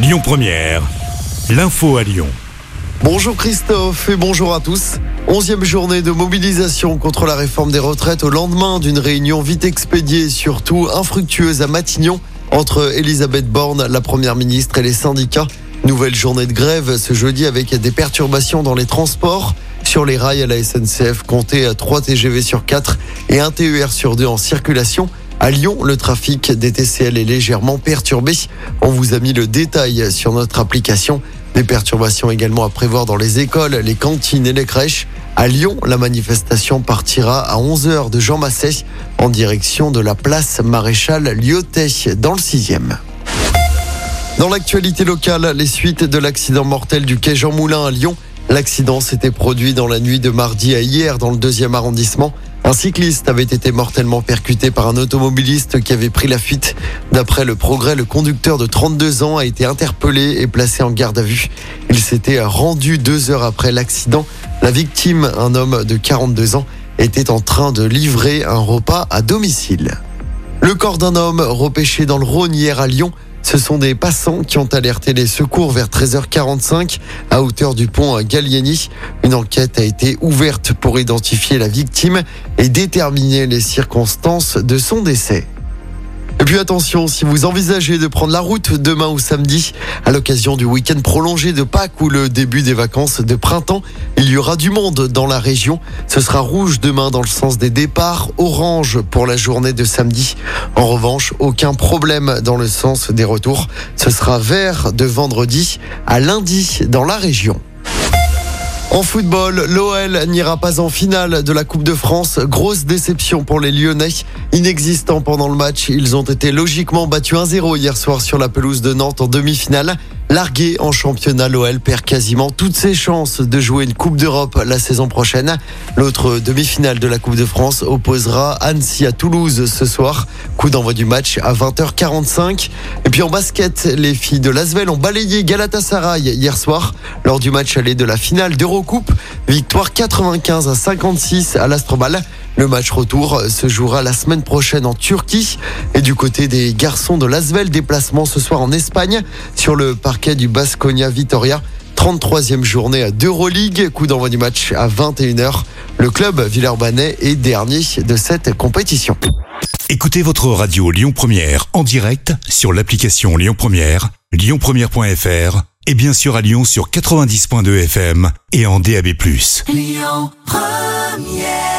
Lyon Première, l'info à Lyon. Bonjour Christophe et bonjour à tous. Onzième journée de mobilisation contre la réforme des retraites au lendemain d'une réunion vite expédiée et surtout infructueuse à Matignon entre Elisabeth Borne, la première ministre, et les syndicats. Nouvelle journée de grève ce jeudi avec des perturbations dans les transports. Sur les rails à la SNCF, comptez 3 TGV sur 4 et 1 TER sur 2 en circulation. À Lyon, le trafic des TCL est légèrement perturbé. On vous a mis le détail sur notre application. Des perturbations également à prévoir dans les écoles, les cantines et les crèches. À Lyon, la manifestation partira à 11h de Jean Massé en direction de la place Maréchal Lyotet dans le 6e. Dans l'actualité locale, les suites de l'accident mortel du quai Jean Moulin à Lyon. L'accident s'était produit dans la nuit de mardi à hier dans le deuxième arrondissement. Un cycliste avait été mortellement percuté par un automobiliste qui avait pris la fuite. D'après le progrès, le conducteur de 32 ans a été interpellé et placé en garde à vue. Il s'était rendu deux heures après l'accident. La victime, un homme de 42 ans, était en train de livrer un repas à domicile. Le corps d'un homme repêché dans le Rhône hier à Lyon. Ce sont des passants qui ont alerté les secours vers 13h45 à hauteur du pont Gallieni. Une enquête a été ouverte pour identifier la victime et déterminer les circonstances de son décès. Puis attention, si vous envisagez de prendre la route demain ou samedi, à l'occasion du week-end prolongé de Pâques ou le début des vacances de printemps, il y aura du monde dans la région. Ce sera rouge demain dans le sens des départs, orange pour la journée de samedi. En revanche, aucun problème dans le sens des retours. Ce sera vert de vendredi à lundi dans la région. En football, l'OL n'ira pas en finale de la Coupe de France. Grosse déception pour les Lyonnais. Inexistants pendant le match, ils ont été logiquement battus 1-0 hier soir sur la pelouse de Nantes en demi-finale. Largué en championnat, l'OL perd quasiment toutes ses chances de jouer une Coupe d'Europe la saison prochaine. L'autre demi-finale de la Coupe de France opposera Annecy à Toulouse ce soir. Coup d'envoi du match à 20h45. Et puis en basket, les filles de Lasvel ont balayé Galatasaray hier soir lors du match aller de la finale d'Eurocoupe. Victoire 95 à 56 à l'Astrobal. Le match retour se jouera la semaine prochaine en Turquie. Et du côté des garçons de Lasvel, déplacement ce soir en Espagne sur le parquet du Basconia Vitoria. 33e journée d'Euroleague. Coup d'envoi du match à 21h. Le club Villeurbanais est dernier de cette compétition. Écoutez votre radio Lyon Première en direct sur l'application Lyon Première, lyonpremière.fr et bien sûr à Lyon sur 90.2 FM et en DAB+. Lyon Première